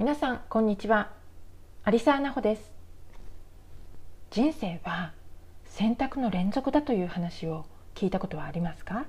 皆さんこんにちは。有沢奈穂です。人生は選択の連続だという話を聞いたことはありますか？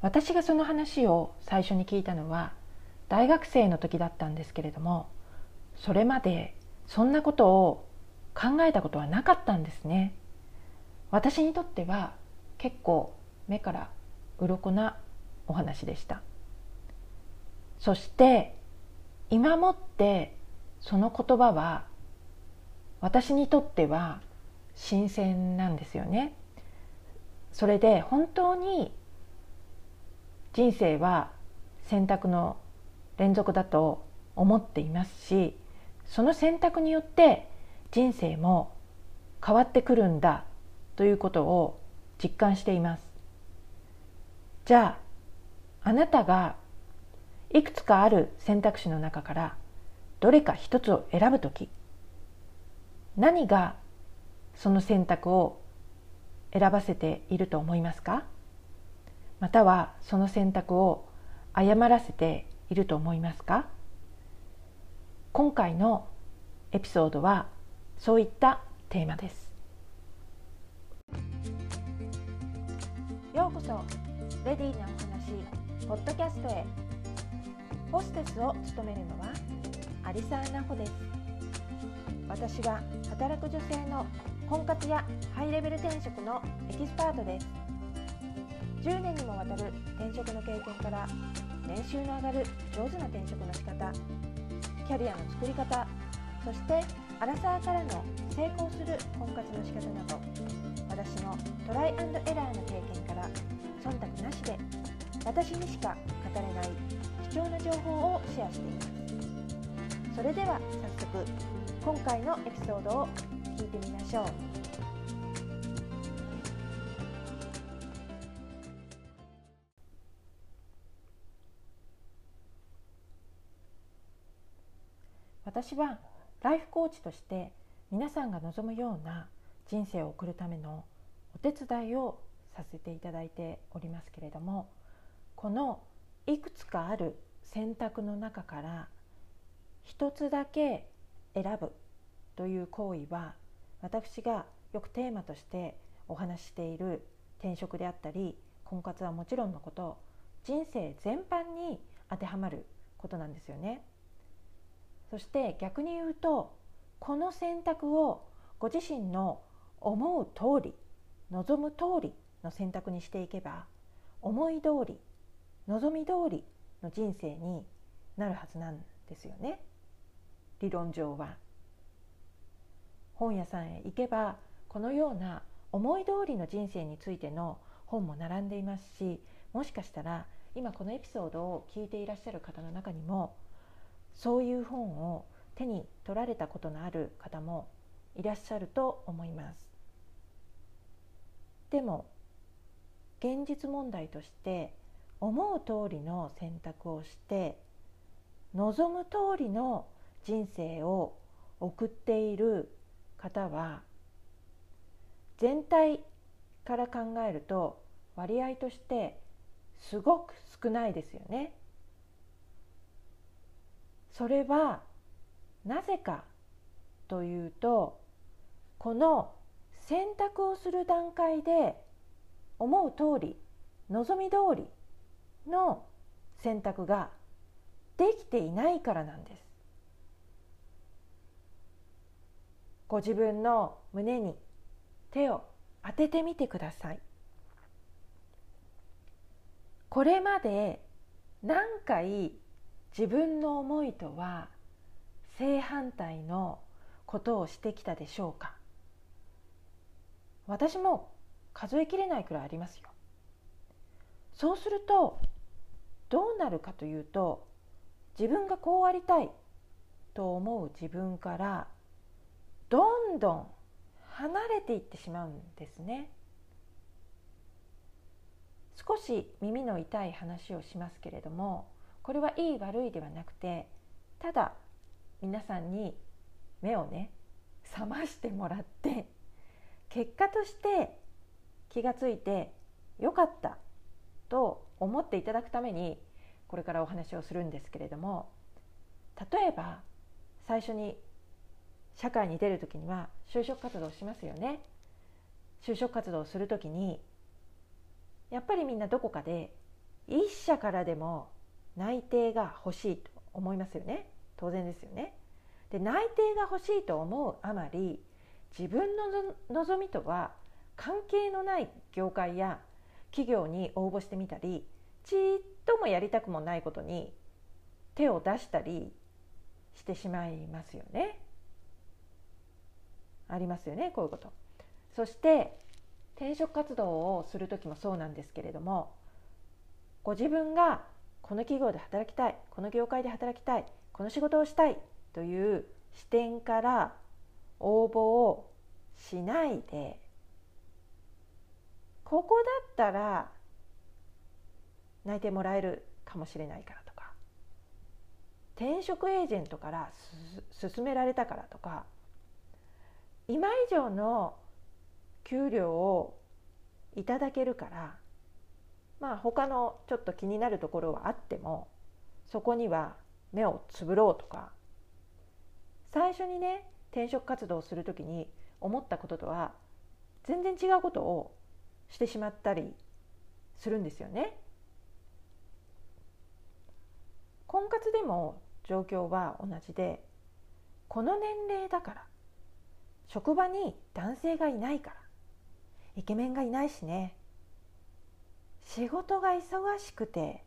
私がその話を最初に聞いたのは大学生の時だったんですけれどもそれまでそんなことを考えたことはなかったんですね。私にとっては結構目から鱗なお話でした。そして今もってその言葉は私にとっては新鮮なんですよね。それで本当に人生は選択の連続だと思っていますしその選択によって人生も変わってくるんだということを実感していますじゃああなたがいくつかある選択肢の中からどれか一つを選ぶ時何がその選択を選ばせていると思いますか？またはその選択を誤らせていると思いますか？今回のエピソードはそういったテーマです。ようこそレディーなお話ポッドキャストへ。ホステスを務めるのは有沢奈穂です。私は働く女性の婚活やハイレベル転職のエキスパートです。10年にもわたる転職の経験から年収の上がる上手な転職の仕方キャリアの作り方そしてアラサーからの成功する婚活の仕方など私のトライエラーの経験から忖度なしで私にしか語れない貴重な情報をシェアしていますそれでは早速今回のエピソードを聞いてみましょう私はライフコーチとして皆さんが望むような人生を送るためのお手伝いをさせていただいておりますけれどもこのいくつかある選択の中から一つだけ選ぶという行為は私がよくテーマとしてお話ししている転職であったり婚活はもちろんのこと人生全般に当てはまることなんですよね。そして逆に言うとこの選択をご自身の思う通り望む通りの選択にしていけば思い通り望み通りの人生になるはずなんですよね理論上は。本屋さんへ行けばこのような思い通りの人生についての本も並んでいますしもしかしたら今このエピソードを聞いていらっしゃる方の中にもそういう本を手に取られたことのある方もいらっしゃると思います。でも現実問題として思う通りの選択をして望む通りの人生を送っている方は全体から考えると割合としてすごく少ないですよね。それはなぜかというとこの選択をする段階で思う通り望み通りの選択ができていないからなんです。ご自分の胸に手を当ててみてください。これまで何回自分の思いとは正反対のことをしてきたでしょうか。私も数えきれないくらいありますよ。そうするとどうなるかというと自分がこうありたいと思う自分からどんどん離れていってしまうんですね。少し耳の痛い話をしますけれどもこれはいい悪いではなくてただ皆さんに目をね覚ましてもらって結果として気がついてよかった。と思っていただくためにこれからお話をするんですけれども例えば最初に社会に出る時には就職活動しますよね。就職活動をする時にやっぱりみんなどこかで一社からでも内定が欲しいと思いますよね。当然ですよね。で内定が欲しいと思うあまり自分の望みとは関係のない業界や企業に応募してみたりちっともやりたくもないことに手を出したりしてしまいますよね。ありますよねこういうこと。そして転職活動をする時もそうなんですけれどもご自分がこの企業で働きたいこの業界で働きたいこの仕事をしたいという視点から応募をしないでここだったら内定もらえるかもしれないからとか転職エージェントから勧められたからとか今以上の給料をいただけるからまあ他のちょっと気になるところはあってもそこには目をつぶろうとか最初にね転職活動をする時に思ったこととは全然違うことをしてしまったりするんですよね。婚活でも状況は同じでこの年齢だから職場に男性がいないからイケメンがいないしね仕事が忙しくて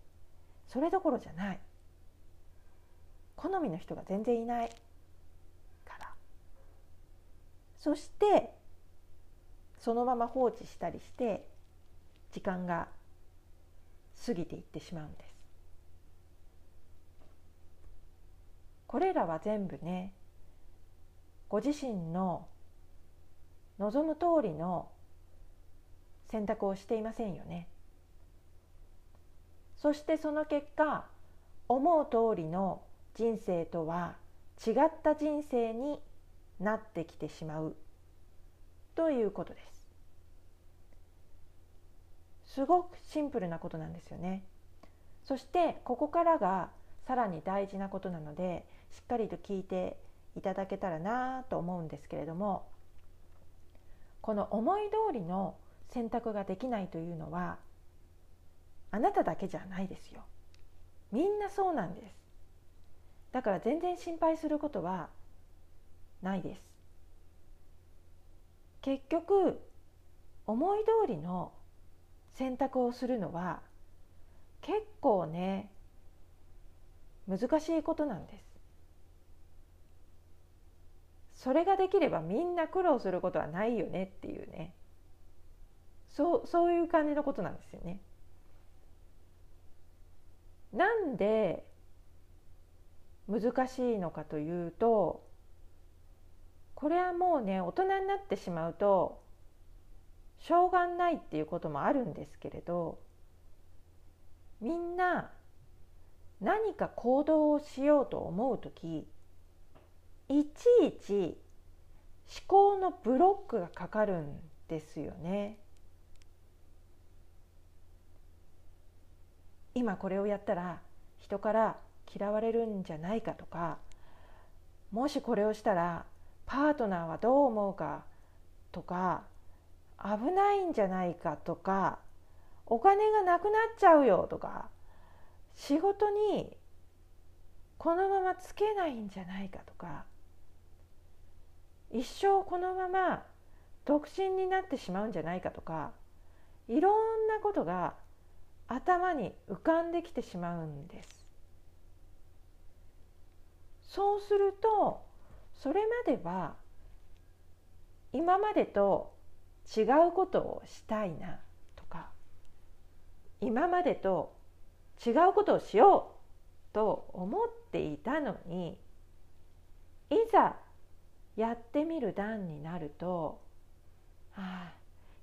それどころじゃない好みの人が全然いないからそしてそのまま放置したりして時間が過ぎていってしまうんです。これらは全部ねご自身の望む通りの選択をしていませんよね。そしてその結果思う通りの人生とは違った人生になってきてしまう。ということです。すごくシンプルなことなんですよね。そしてここからがさらに大事なことなのでしっかりと聞いていただけたらなと思うんですけれどもこの思い通りの選択ができないというのはあなただけじゃないですよ。みんなそうなんです。だから全然心配することはないです。結局思い通りの選択をするのは結構ね難しいことなんですそれができればみんな苦労することはないよねっていうねそうそういう感じのことなんですよね。なんで難しいのかというとこれはもうね大人になってしまうとしょうがないっていうこともあるんですけれどみんな何か行動をしようと思う時いちいち思考のブロックがかかるんですよね。今これをやったら人から嫌われるんじゃないかとかもしこれをしたらパートナーはどう思うかとか危ないんじゃないかとかお金がなくなっちゃうよとか仕事にこのままつけないんじゃないかとか一生このまま独身になってしまうんじゃないかとかいろんなことが頭に浮かんできてしまうんです。そうするとそれまでは今までと違うことをしたいなとか今までと違うことをしようと思っていたのにいざやってみる段になると、はあ、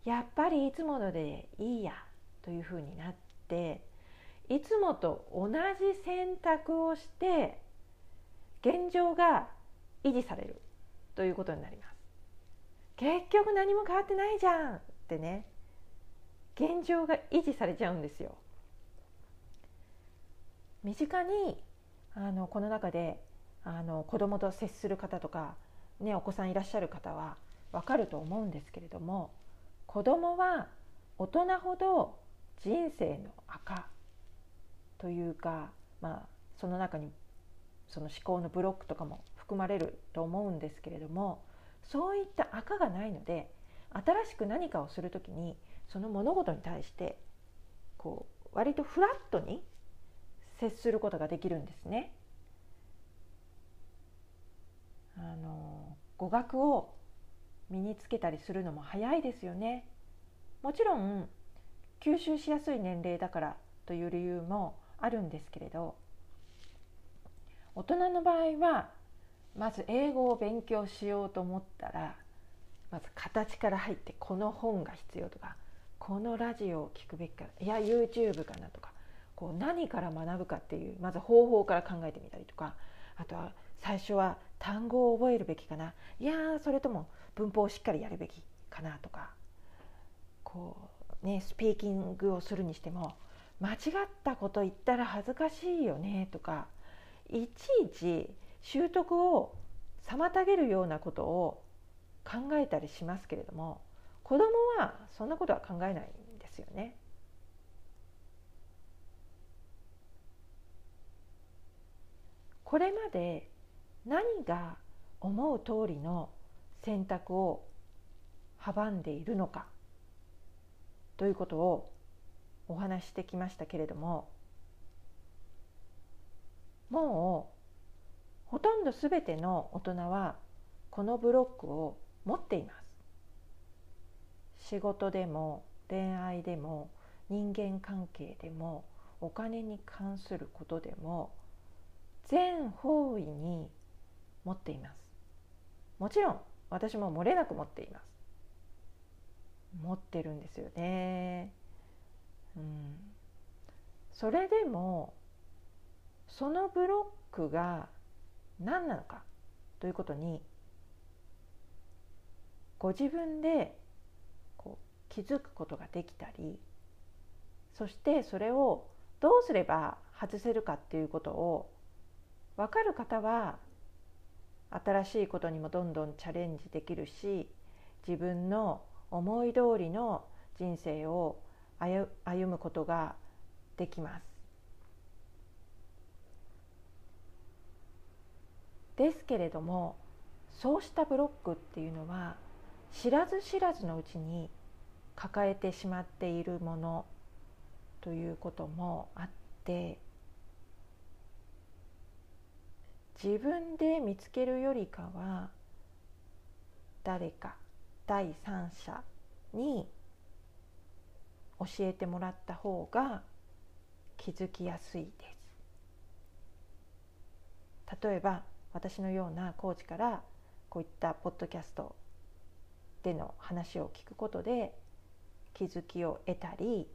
やっぱりいつものでいいやというふうになっていつもと同じ選択をして現状が維持されるということになります。結局何も変わってないじゃんってね現状が維持されちゃうんですよ。身近にあのこの中であの子供と接する方とか、ね、お子さんいらっしゃる方は分かると思うんですけれども子供は大人ほど人生の赤というか、まあ、その中にその思考のブロックとかも含まれると思うんですけれどもそういった赤がないので新しく何かをする時にその物事に対してこう割とフラットに接することができるんですね。あの語学を身につけたりするのも早いですよね。もちろん吸収しやすい年齢だからという理由もあるんですけれど大人の場合はまず英語を勉強しようと思ったらまず形から入ってこの本が必要とかこのラジオを聞くべきかいや YouTube かなとかこう何から学ぶかっていうまず方法から考えてみたりとかあとは最初は単語を覚えるべきかないやそれとも文法をしっかりやるべきかなとかこうねスピーキングをするにしても間違ったこと言ったら恥ずかしいよねとかいちいち習得を妨げるようなことを考えたりしますけれども子供はそんなことは考えないんですよね。これまで何が思う通りの選択を阻んでいるのかということをお話してきましたけれどももうほとんど全ての大人はこのブロックを持っています。仕事でも恋愛でも人間関係でもお金に関することでも全方位に持っています。もちろん私も漏れなく持っています。持ってるんですよね。うん。それでもそのブロックが何なのかということにご自分でこう気づくことができたりそしてそれをどうすれば外せるかっていうことを分かる方は新しいことにもどんどんチャレンジできるし自分の思い通りの人生を歩むことができます。ですけれどもそうしたブロックっていうのは知らず知らずのうちに抱えてしまっているものということもあって自分で見つけるよりかは誰か第三者に教えてもらった方が気づきやすいです。例えば私のようなコーチからこういったポッドキャストでの話を聞くことで気づきを得たり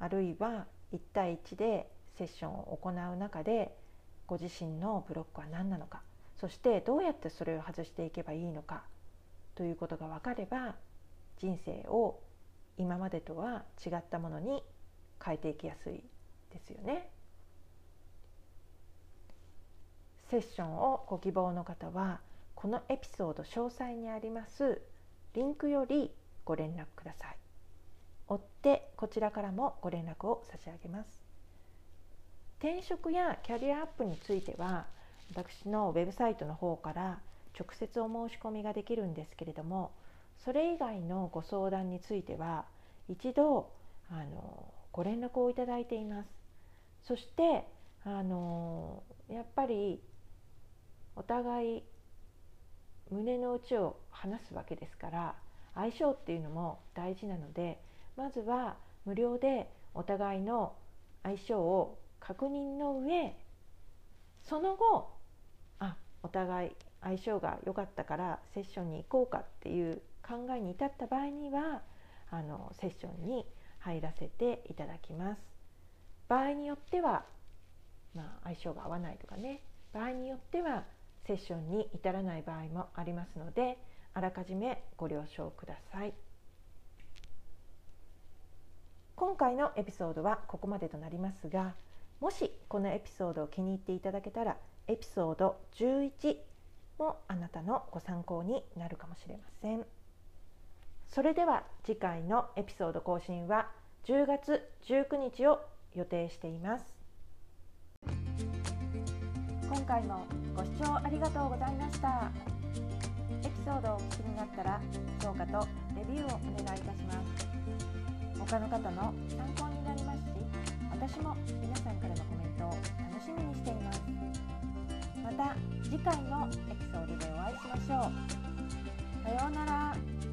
あるいは1対1でセッションを行う中でご自身のブロックは何なのかそしてどうやってそれを外していけばいいのかということが分かれば人生を今までとは違ったものに変えていきやすいですよね。セッションをご希望の方はこのエピソード詳細にありますリンクよりご連絡ください。追ってこちらからもご連絡を差し上げます。転職やキャリアアップについては私のウェブサイトの方から直接お申し込みができるんですけれどもそれ以外のご相談については一度あのご連絡をいただいていますそしてあのやっぱりお互い胸の内を話すわけですから相性っていうのも大事なのでまずは無料でお互いの相性を確認の上その後あお互い相性が良かったからセッションに行こうかっていう考えに至った場合にはあのセッションに入らせていただきます。場合によっては、まあ、相性が合わないとかね。場合によってはセッションに至らない場合もありますのであらかじめご了承ください。今回のエピソードはここまでとなりますがもしこのエピソードを気に入っていただけたらエピソード11もあなたのご参考になるかもしれません。それでは次回のエピソード更新は10月19日を予定しています。今回もご視聴ありがとうございました。エピソードをお聞きになったら評価とレビューをお願いいたします。他の方の参考になりますし私も皆さんからのコメントを楽しみにしています。また次回のエピソードでお会いしましょう。さようなら。